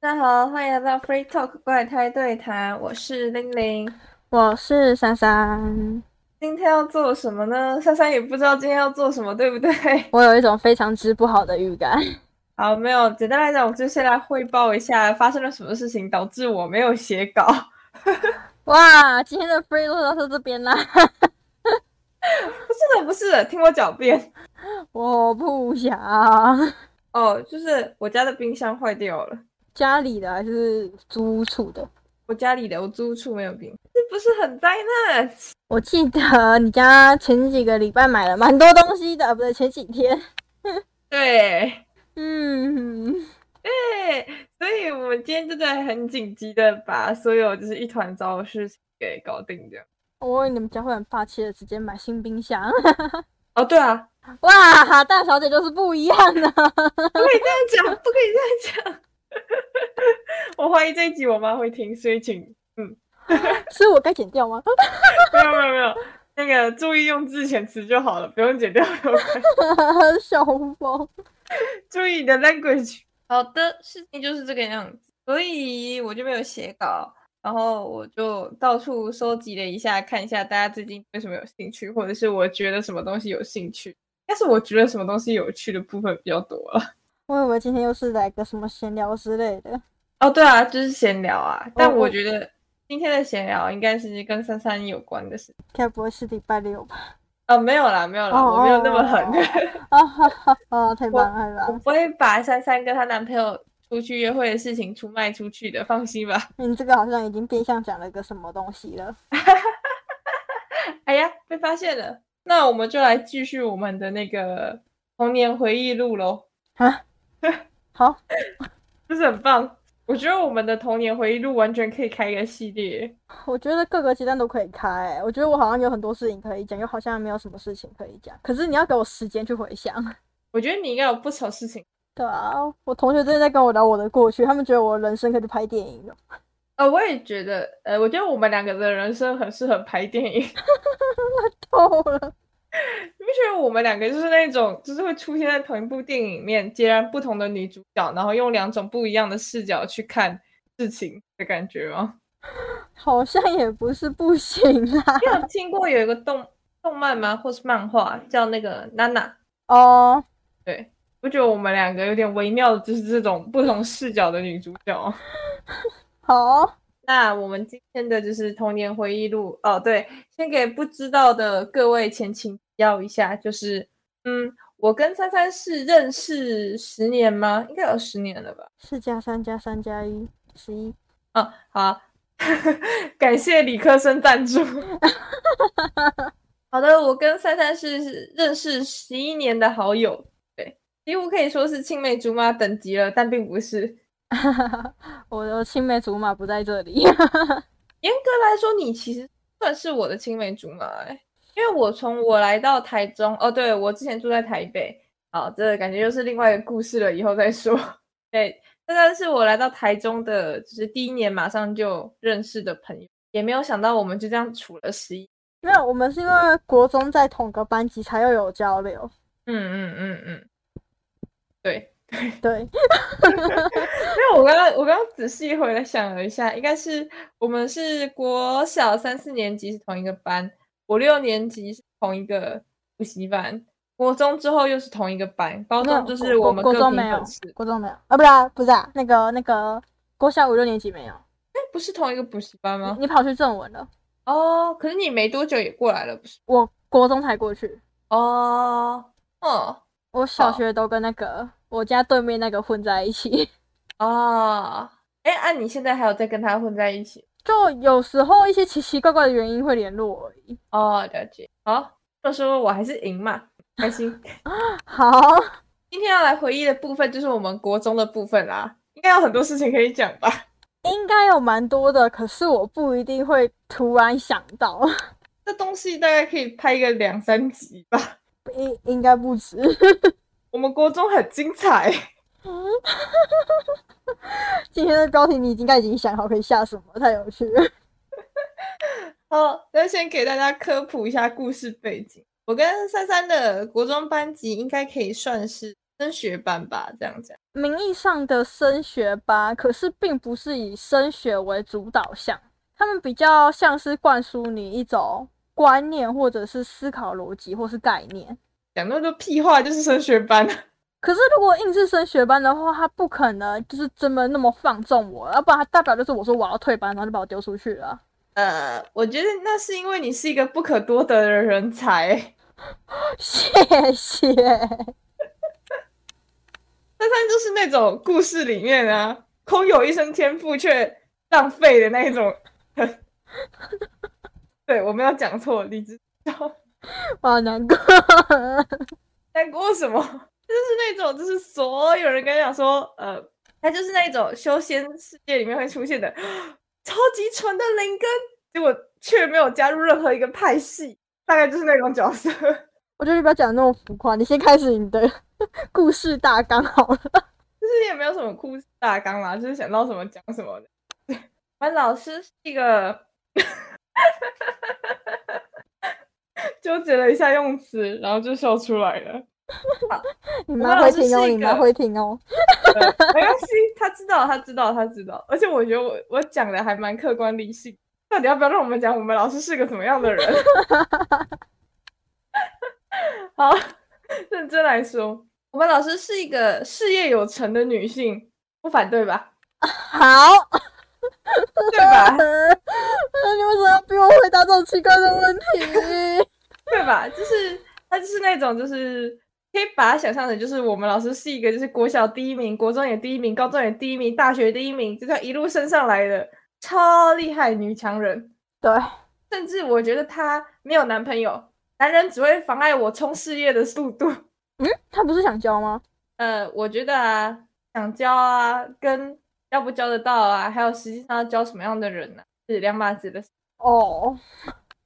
大家好，欢迎来到 Free Talk 怪胎对谈，我是玲玲，我是珊珊。今天要做什么呢？珊珊也不知道今天要做什么，对不对？我有一种非常之不好的预感。好，没有，简单来讲，我就先来汇报一下发生了什么事情，导致我没有写稿。哇，今天的 Free 录到这边啦。不是的，不是的，听我狡辩。我不想。哦，就是我家的冰箱坏掉了。家里的还是租处的？我家里的，我租处没有冰，这不是很灾难？我记得你家前几个礼拜买了蛮多东西的，不对，前几天。对，嗯，对，所以我们今天真的很紧急的把所有就是一团糟的事情给搞定掉。我以为你们家会很霸气的直接买新冰箱。哦，对啊，哇，大小姐就是不一样的，不可以这样讲，不可以这样讲。我怀疑这一集我妈会听，所以请嗯，所以我该剪掉吗？没有没有没有，那个注意用字遣词就好了，不用剪掉。小红包，注意你的 language。好的，事情就是这个样子，所以我就没有写稿，然后我就到处收集了一下，看一下大家最近对什么有兴趣，或者是我觉得什么东西有兴趣。但是我觉得什么东西有趣的部分比较多了。我以为今天又是来个什么闲聊之类的。哦，对啊，就是闲聊啊。但我觉得今天的闲聊应该是跟珊珊有关的事。该不会是礼拜六吧？哦，没有啦，没有啦，我没有那么狠。啊哈哈！哦，太棒了！我不会把珊珊跟她男朋友出去约会的事情出卖出去的，放心吧。你这个好像已经变相讲了个什么东西了。哎呀，被发现了。那我们就来继续我们的那个童年回忆录喽。啊？好，就是很棒。我觉得我们的童年回忆录完全可以开一个系列。我觉得各个阶段都可以开。我觉得我好像有很多事情可以讲，又好像没有什么事情可以讲。可是你要给我时间去回想。我觉得你应该有不少事情。对啊，我同学最近在跟我聊我的过去，他们觉得我人生可以去拍电影了。呃，我也觉得，呃，我觉得我们两个的人生很适合拍电影。透了。你不觉得我们两个就是那种，就是会出现在同一部电影里面，截然不同的女主角，然后用两种不一样的视角去看事情的感觉吗？好像也不是不行啊。你有听过有一个动动漫吗？或是漫画叫那个娜娜？哦，对，我觉得我们两个有点微妙的，就是这种不同视角的女主角。好。那我们今天的就是童年回忆录哦。对，先给不知道的各位前情要一下，就是嗯，我跟三三是认识十年吗？应该有十年了吧？四加三加三加一，十一。哦，好，感谢理科生赞助。好的，我跟三三是认识十一年的好友，对，几乎可以说是青梅竹马等级了，但并不是。我的青梅竹马不在这里。严格来说，你其实算是我的青梅竹马哎，因为我从我来到台中，哦，对我之前住在台北，好，这感觉又是另外一个故事了，以后再说。对，这但是我来到台中的，就是第一年马上就认识的朋友，也没有想到我们就这样处了十一。没有，我们是因为国中在同个班级才又有交流。嗯嗯嗯嗯，对。对，因为 我刚刚我刚刚仔细回来想了一下，应该是我们是国小三四年级是同一个班，五六年级是同一个补习班，国中之后又是同一个班，高中就是我们国中没有，国中没有啊，不是啊，不是啊，那个那个国小五六年级没有，哎，不是同一个补习班吗？你跑去正文了。哦，可是你没多久也过来了，不是？我国中才过去。哦，哦，我小学都跟那个。我家对面那个混在一起啊，哎，按你现在还有在跟他混在一起？就有时候一些奇奇怪怪的原因会联络而已。哦，了解。好，到时候我还是赢嘛，开心。好，今天要来回忆的部分就是我们国中的部分啦，应该有很多事情可以讲吧？应该有蛮多的，可是我不一定会突然想到。这东西大概可以拍个两三集吧？应应该不止。我们国中很精彩。今天的标题你应该已经想好可以下什么，太有趣了。好，那先给大家科普一下故事背景。我跟珊珊的国中班级应该可以算是升学班吧，这样讲。名义上的升学班，可是并不是以升学为主导向，他们比较像是灌输你一种观念，或者是思考逻辑，或是概念。讲那么多屁话，就是升学班。可是如果硬是升学班的话，他不可能就是这么那么放纵我，要不然他代表就是我说我要退班，然后就把我丢出去了。呃，我觉得那是因为你是一个不可多得的人才。谢谢。那他就是那种故事里面啊，空有一身天赋却浪费的那一种。对，我没有讲错，你知道？好难过，难过什么？就是那种，就是所有人跟你讲说，呃，他就是那种修仙世界里面会出现的超级纯的灵根，结果却没有加入任何一个派系，大概就是那种角色。我觉得你不要讲那么浮夸，你先开始你的故事大纲好了。就是也没有什么故事大纲啦，就是想到什么讲什么的。我们老师是一个 纠结了一下用词，然后就笑出来了。你妈会听哦，你妈会听哦。没关系，他知道，他知道，他知道。而且我觉得我我讲的还蛮客观理性。到底要不要让我们讲我们老师是个什么样的人？好，认真来说，我们老师是一个事业有成的女性，不反对吧？好，对吧？你为什么要逼我回答这种奇怪的问题？对吧？就是他就是那种就是。可以把它想象成，就是我们老师是一个，就是国小第一名，国中也第一名，高中也第一名，大学第一名，就这一路升上来的超厉害女强人。对，甚至我觉得她没有男朋友，男人只会妨碍我冲事业的速度。嗯，他不是想交吗？呃，我觉得啊，想交啊，跟要不交得到啊，还有实际上要交什么样的人呢，是两码子的。哦，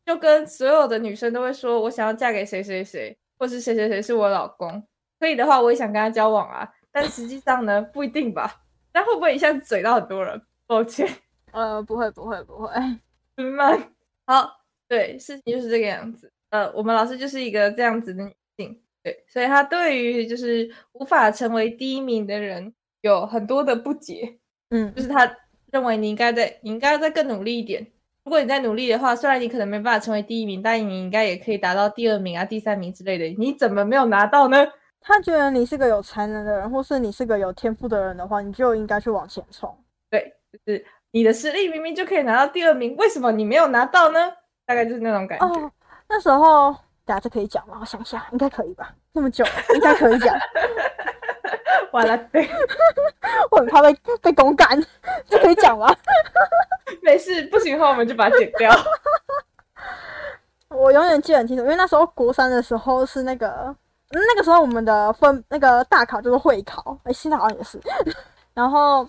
就跟所有的女生都会说，我想要嫁给谁谁谁。或是谁谁谁是我老公，可以的话，我也想跟他交往啊。但实际上呢，不一定吧。那会不会一下子嘴到很多人？抱歉，呃，不会，不会，不会。慢，好，对，事情就是这个样子。呃，我们老师就是一个这样子的女性，对，所以她对于就是无法成为第一名的人有很多的不解。嗯，就是她认为你应该在，你应该要再更努力一点。如果你在努力的话，虽然你可能没办法成为第一名，但你应该也可以达到第二名啊、第三名之类的。你怎么没有拿到呢？他觉得你是个有才能的人，或是你是个有天赋的人的话，你就应该去往前冲。对，就是你的实力明明就可以拿到第二名，为什么你没有拿到呢？大概就是那种感觉。哦，那时候，大家这可以讲吗？我想想，应该可以吧？那么久，应该可以讲。完了，对，我很怕被被公干，这可以讲吗？没事，不行的话我们就把它剪掉。我永远记得很清楚，因为那时候国三的时候是那个，那个时候我们的分那个大考就是会考，哎，现在好像也是，然后。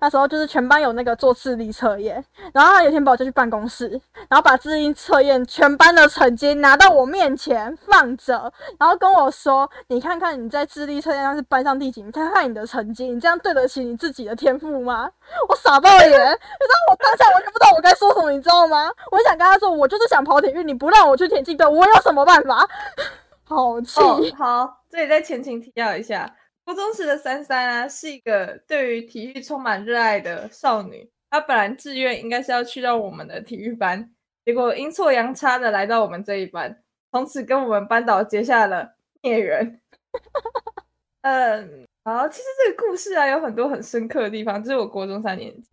那时候就是全班有那个做智力测验，然后他有天把我叫去办公室，然后把智力测验全班的成绩拿到我面前放着，然后跟我说：“你看看你在智力测验上是班上第几名，看看你的成绩，你这样对得起你自己的天赋吗？” 我傻爆眼，你知道我当下完全不知道我该说什么，你知道吗？我想跟他说，我就是想跑体育，你不让我去田径队，我有什么办法？好气！好，这里再前情提要一下。高中时的珊珊啊，是一个对于体育充满热爱的少女。她本来志愿应该是要去到我们的体育班，结果阴错阳差的来到我们这一班，从此跟我们班导结下了孽缘。嗯，好，其实这个故事啊有很多很深刻的地方。这是我国中三年级，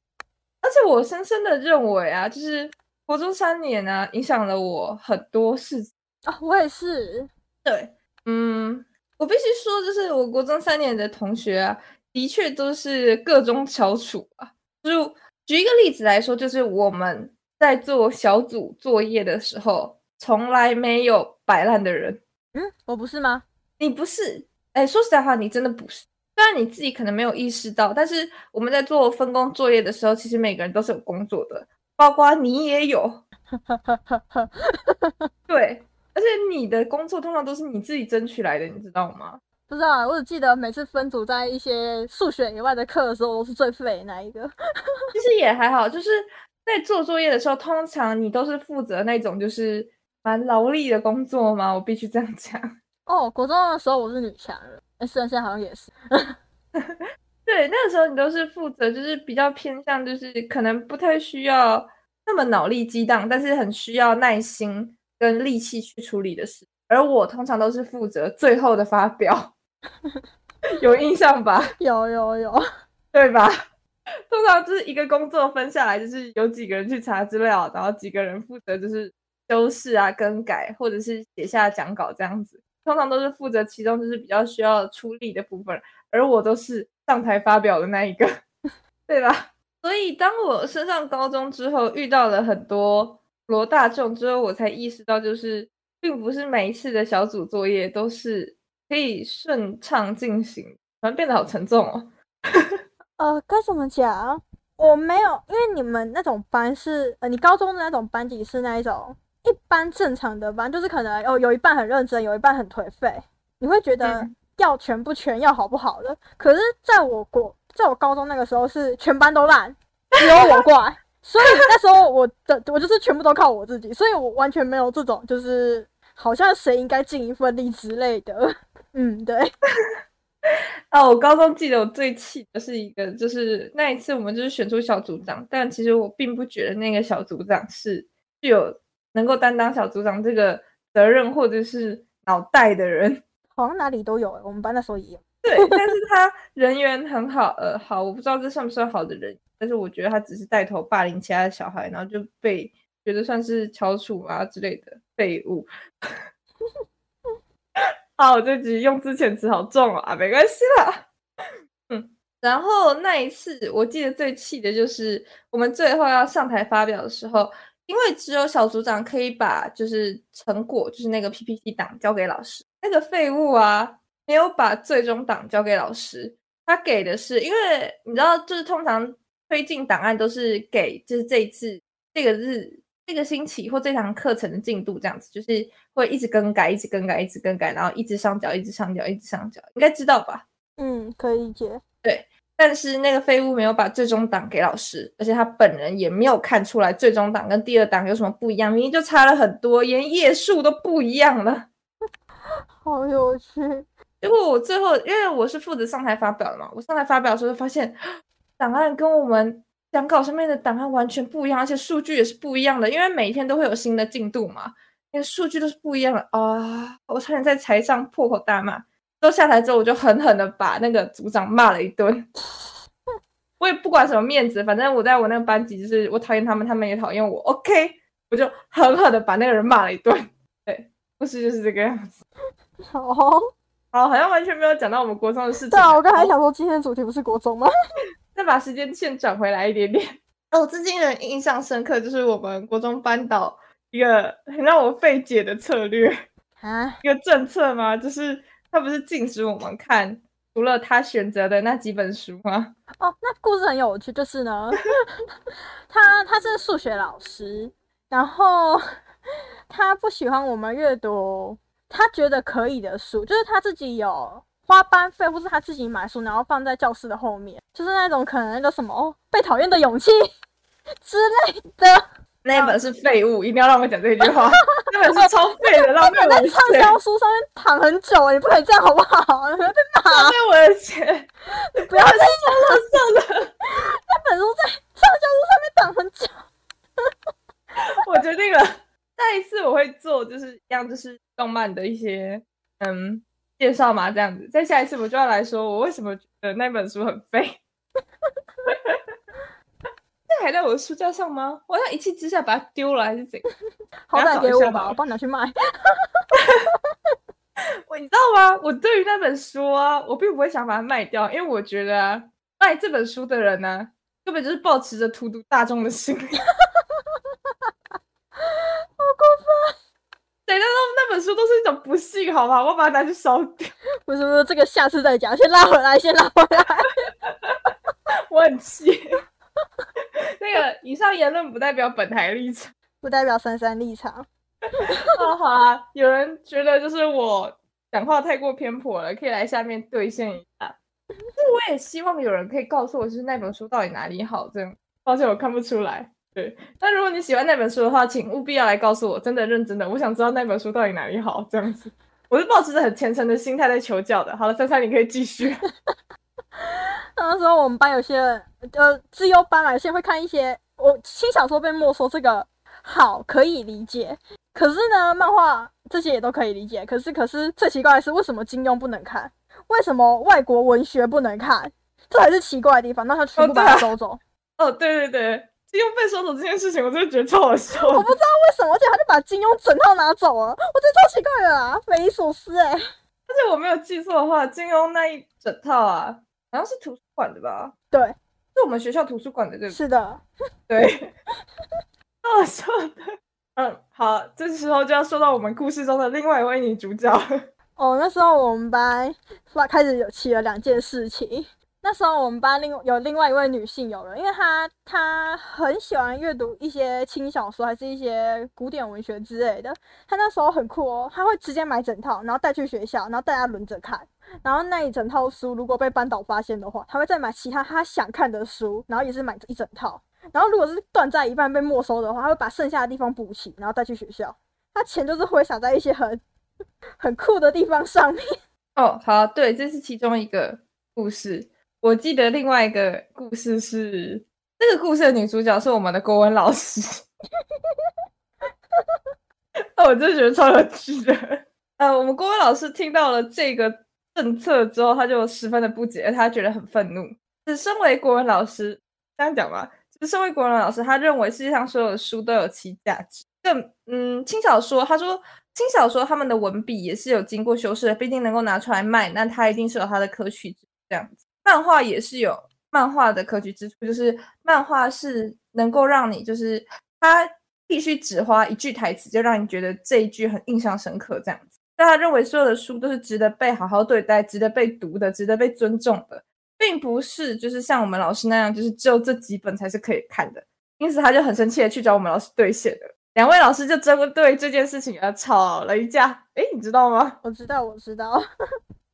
而且我深深的认为啊，就是国中三年呢，影响了我很多事情啊。我也是，对，嗯。我必须说，就是我国中三年的同学啊，的确都是各中翘楚啊。就举一个例子来说，就是我们在做小组作业的时候，从来没有摆烂的人。嗯，我不是吗？你不是？哎，说实在话，你真的不是。虽然你自己可能没有意识到，但是我们在做分工作业的时候，其实每个人都是有工作的，包括你也有。对。而且你的工作通常都是你自己争取来的，你知道吗？不知道，我只记得每次分组在一些数学以外的课的时候，都是最废那一个。其实也还好，就是在做作业的时候，通常你都是负责那种就是蛮劳力的工作嘛？我必须这样讲。哦，国中的时候我是女强人，哎，虽然现在好像也是。对，那个时候你都是负责，就是比较偏向，就是可能不太需要那么脑力激荡，但是很需要耐心跟力气去处理的事。而我通常都是负责最后的发表，有印象吧？有有有，对吧？通常就是一个工作分下来，就是有几个人去查资料，然后几个人负责就是修饰啊、更改，或者是写下讲稿这样子。通常都是负责其中就是比较需要出力的部分，而我都是上台发表的那一个，对吧？所以当我升上高中之后，遇到了很多罗大众之后，我才意识到，就是并不是每一次的小组作业都是可以顺畅进行，突然变得好沉重哦。呃，该怎么讲？我没有，因为你们那种班是，呃，你高中的那种班级是那一种一般正常的班，就是可能哦，有一半很认真，有一半很颓废，你会觉得要全不全，要好不好的。可是在我国，在我高中那个时候是全班都烂，只有我怪，所以那时候我的我就是全部都靠我自己，所以我完全没有这种就是好像谁应该尽一份力之类的。嗯，对。哦，我高中记得我最气的是一个，就是那一次我们就是选出小组长，但其实我并不觉得那个小组长是具有能够担当小组长这个责任或者是脑袋的人，好像哪里都有，我们班那时候也有。对，但是他人缘很好，呃，好，我不知道这算不算好的人，但是我觉得他只是带头霸凌其他的小孩，然后就被觉得算是翘楚啊之类的废物。啊，我这集用之前词好重啊，没关系啦。嗯，然后那一次我记得最气的就是我们最后要上台发表的时候，因为只有小组长可以把就是成果，就是那个 PPT 档交给老师，那个废物啊没有把最终档交给老师，他给的是，因为你知道，就是通常推进档案都是给，就是这一次这个日。这个星期或这堂课程的进度这样子，就是会一直更改，一直更改，一直更改，然后一直上缴，一直上缴，一直上缴，应该知道吧？嗯，可以理解。对，但是那个废物没有把最终档给老师，而且他本人也没有看出来最终档跟第二档有什么不一样，明明就差了很多，连页数都不一样了，好有趣。结果我最后，因为我是负责上台发表的嘛，我上台发表的时候发现档案跟我们。讲稿上面的档案完全不一样，而且数据也是不一样的，因为每天都会有新的进度嘛，连数据都是不一样的啊！我差点在台上破口大骂。都下台之后，我就狠狠的把那个组长骂了一顿。我也不管什么面子，反正我在我那个班级，就是我讨厌他们，他们也讨厌我。OK，我就狠狠的把那个人骂了一顿。对，故事就是这个样子。好，好，好像完全没有讲到我们国中的事情。对啊，我刚才想说，今天的主题不是国中吗？再把时间线转回来一点点哦，至今人印象深刻，就是我们国中班导一个很让我费解的策略啊，一个政策吗？就是他不是禁止我们看除了他选择的那几本书吗？哦，那故事很有趣，就是呢，他他是数学老师，然后他不喜欢我们阅读他觉得可以的书，就是他自己有。花班费，或是他自己买书，然后放在教室的后面，就是那种可能那个什么被讨厌的勇气之类的。那本是废物，一定要让我讲这句话。那本是超废的，浪费我的钱。畅销书上面躺很久，你不可以这样好不好？你会被骂。浪费我的钱，你不要再讲了，算了。那本书在畅销书上面躺很久。我决定了，下一次我会做，就是一样，就是动漫的一些，嗯。介绍嘛，这样子，再下一次我就要来说，我为什么觉得那本书很废。这还在我的书架上吗？我要一气之下把它丢了，还是怎样？好歹给我吧，我帮你拿去卖。我你知道吗？我对于那本书啊，我并不会想把它卖掉，因为我觉得啊，卖这本书的人呢，根本就是保持着荼毒大众的心理。好过分！那那本书都是一种不幸，好吧？我把它拿去烧掉。不是不是，这个下次再讲，先拉回来，先拉回来。我很气。那个以上言论不代表本台立场，不代表珊珊立场。哦，好啊，有人觉得就是我讲话太过偏颇了，可以来下面兑现一下。是我也希望有人可以告诉我，就是那本书到底哪里好。这样，抱歉，我看不出来。对，但如果你喜欢那本书的话，请务必要来告诉我，真的认真的，我想知道那本书到底哪里好，这样子。我是抱持着很虔诚的心态在求教的。好了，珊珊，你可以继续。那时候我们班有些人，呃，自优班嘛，有些人会看一些我轻小说被没收，这个好可以理解。可是呢，漫画这些也都可以理解。可是，可是最奇怪的是，为什么金庸不能看？为什么外国文学不能看？这才是奇怪的地方。那他全部把它收走。哦，对对对，金庸被收走这件事情，我真的觉得超好笑。我不知道为什么，而且他就把金庸整套拿走了，我觉得超奇怪的啊，匪夷所思哎。而且我没有记错的话，金庸那一整套啊，好像是图书馆的吧？对，是我们学校图书馆的，对不对？是的，对，好笑的。嗯，好，这时候就要说到我们故事中的另外一位女主角。哦，那时候我们班发开始有起了两件事情。那时候我们班另有另外一位女性友人，因为她她很喜欢阅读一些轻小说，还是一些古典文学之类的。她那时候很酷哦，她会直接买整套，然后带去学校，然后大家轮着看。然后那一整套书如果被班导发现的话，她会再买其他她想看的书，然后也是买一整套。然后如果是断在一半被没收的话，她会把剩下的地方补齐，然后带去学校。她钱就是挥洒在一些很很酷的地方上面。哦，好，对，这是其中一个故事。我记得另外一个故事是，这个故事的女主角是我们的国文老师。哦，我真的觉得超有趣的。呃，我们国文老师听到了这个政策之后，他就十分的不解，他觉得很愤怒。是身为国文老师，这样讲吧，就是身为国文老师，他认为世界上所有的书都有其价值。更嗯，轻小说，他说轻小说他们的文笔也是有经过修饰的，毕竟能够拿出来卖，那它一定是有它的可取值这样子。漫画也是有漫画的可取之处，就是漫画是能够让你，就是他必须只花一句台词，就让你觉得这一句很印象深刻，这样子。大他认为所有的书都是值得被好好对待、值得被读的、值得被尊重的，并不是就是像我们老师那样，就是只有这几本才是可以看的。因此，他就很生气的去找我们老师兑现的。两位老师就针对这件事情而吵了一架。哎，你知道吗？我知道，我知道。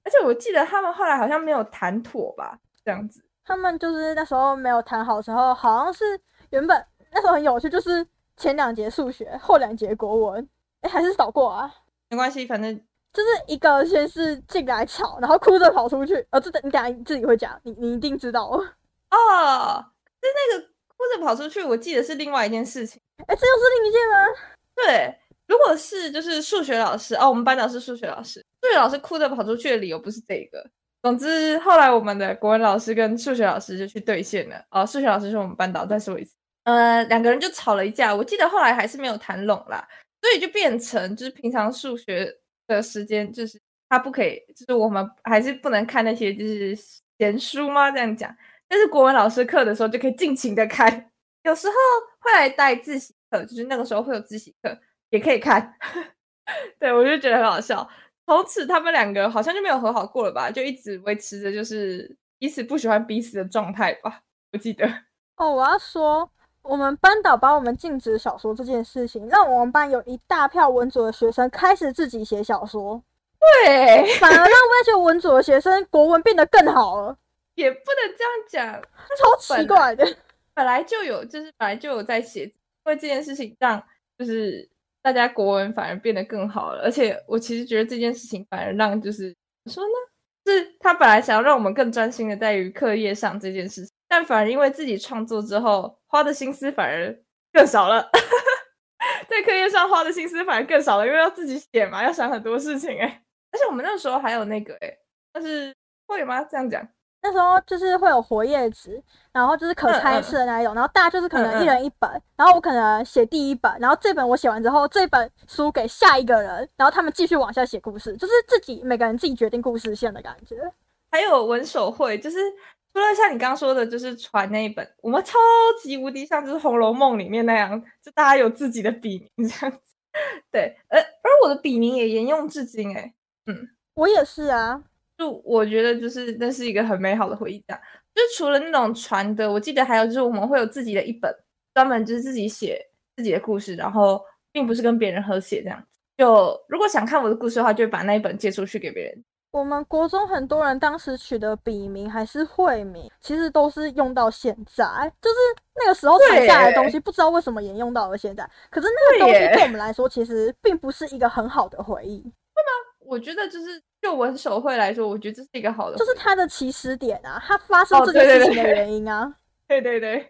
而且我记得他们后来好像没有谈妥吧，这样子。他们就是那时候没有谈好时候，好像是原本那时候很有趣，就是前两节数学，后两节国文，哎，还是扫过啊？没关系，反正就是一个先是进来吵，然后哭着跑出去。哦，这你等下自己会讲，你你一定知道哦。哦，是那个哭着跑出去，我记得是另外一件事情。哎，这又是另一件吗？对。如果是就是数学老师哦，我们班长是数学老师，数学老师哭着跑出去的理由不是这个。总之后来我们的国文老师跟数学老师就去兑现了。哦，数学老师是我们班导，再说一次，呃，两个人就吵了一架。我记得后来还是没有谈拢啦，所以就变成就是平常数学的时间，就是他不可以，就是我们还是不能看那些就是闲书吗？这样讲，但是国文老师课的时候就可以尽情的看，有时候会来带自习课，就是那个时候会有自习课。也可以看，对我就觉得很好笑。从此他们两个好像就没有和好过了吧？就一直维持着就是彼此不喜欢彼此的状态吧。我记得哦，我要说，我们班导把我们禁止小说这件事情，让我们班有一大票文组的学生开始自己写小说。对，反而让那些文组的学生国文变得更好了。也不能这样讲，超奇怪的。本来就有，就是本来就有在写，因为这件事情让就是。大家国文反而变得更好了，而且我其实觉得这件事情反而让就是怎么说呢？是他本来想要让我们更专心的在于课业上这件事情，但反而因为自己创作之后花的心思反而更少了，在课业上花的心思反而更少了，因为要自己写嘛，要想很多事情哎。而且我们那时候还有那个哎，但是会吗？这样讲？那时候就是会有活页纸，然后就是可拆式的那一种，然后大家就是可能一人一本，然后我可能写第一本，然后这本我写完之后，这本书给下一个人，然后他们继续往下写故事，就是自己每个人自己决定故事线的感觉。还有文手绘，就是除了像你刚刚说的，就是传那一本，我们超级无敌像就是《红楼梦》里面那样，就大家有自己的笔名这样子。对，而而我的笔名也沿用至今，哎，嗯，我也是啊。就我觉得，就是那是一个很美好的回忆。这样，就除了那种传的，我记得还有就是我们会有自己的一本，专门就是自己写自己的故事，然后并不是跟别人合写这样。就如果想看我的故事的话，就会把那一本借出去给别人。我们国中很多人当时取的笔名还是会名，其实都是用到现在，就是那个时候传下来的东西，不知道为什么也用到了现在。可是那个东西对我们来说，其实并不是一个很好的回忆？我觉得就是就文手绘来说，我觉得这是一个好的，就是它的起始点啊，它发生这件事情的原因啊。对对对，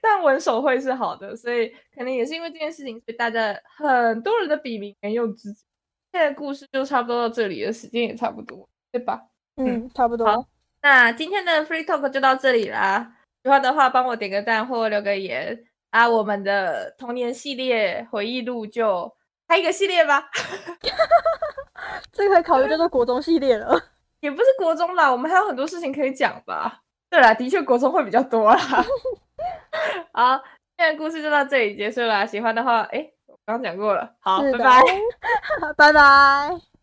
但文手绘是好的，所以可能也是因为这件事情，所以大家很多人的笔名很有知己。现在故事就差不多到这里了，时间也差不多，对吧？嗯，差不多。那今天的 Free Talk 就到这里啦。喜欢的话，帮我点个赞或留个言啊！我们的童年系列回忆录就开一个系列吧。这个考虑叫做国中系列了，也不是国中啦，我们还有很多事情可以讲吧。对啦，的确国中会比较多啦。好，今天的故事就到这里结束了。喜欢的话，哎，我刚刚讲过了。好，拜拜，拜拜。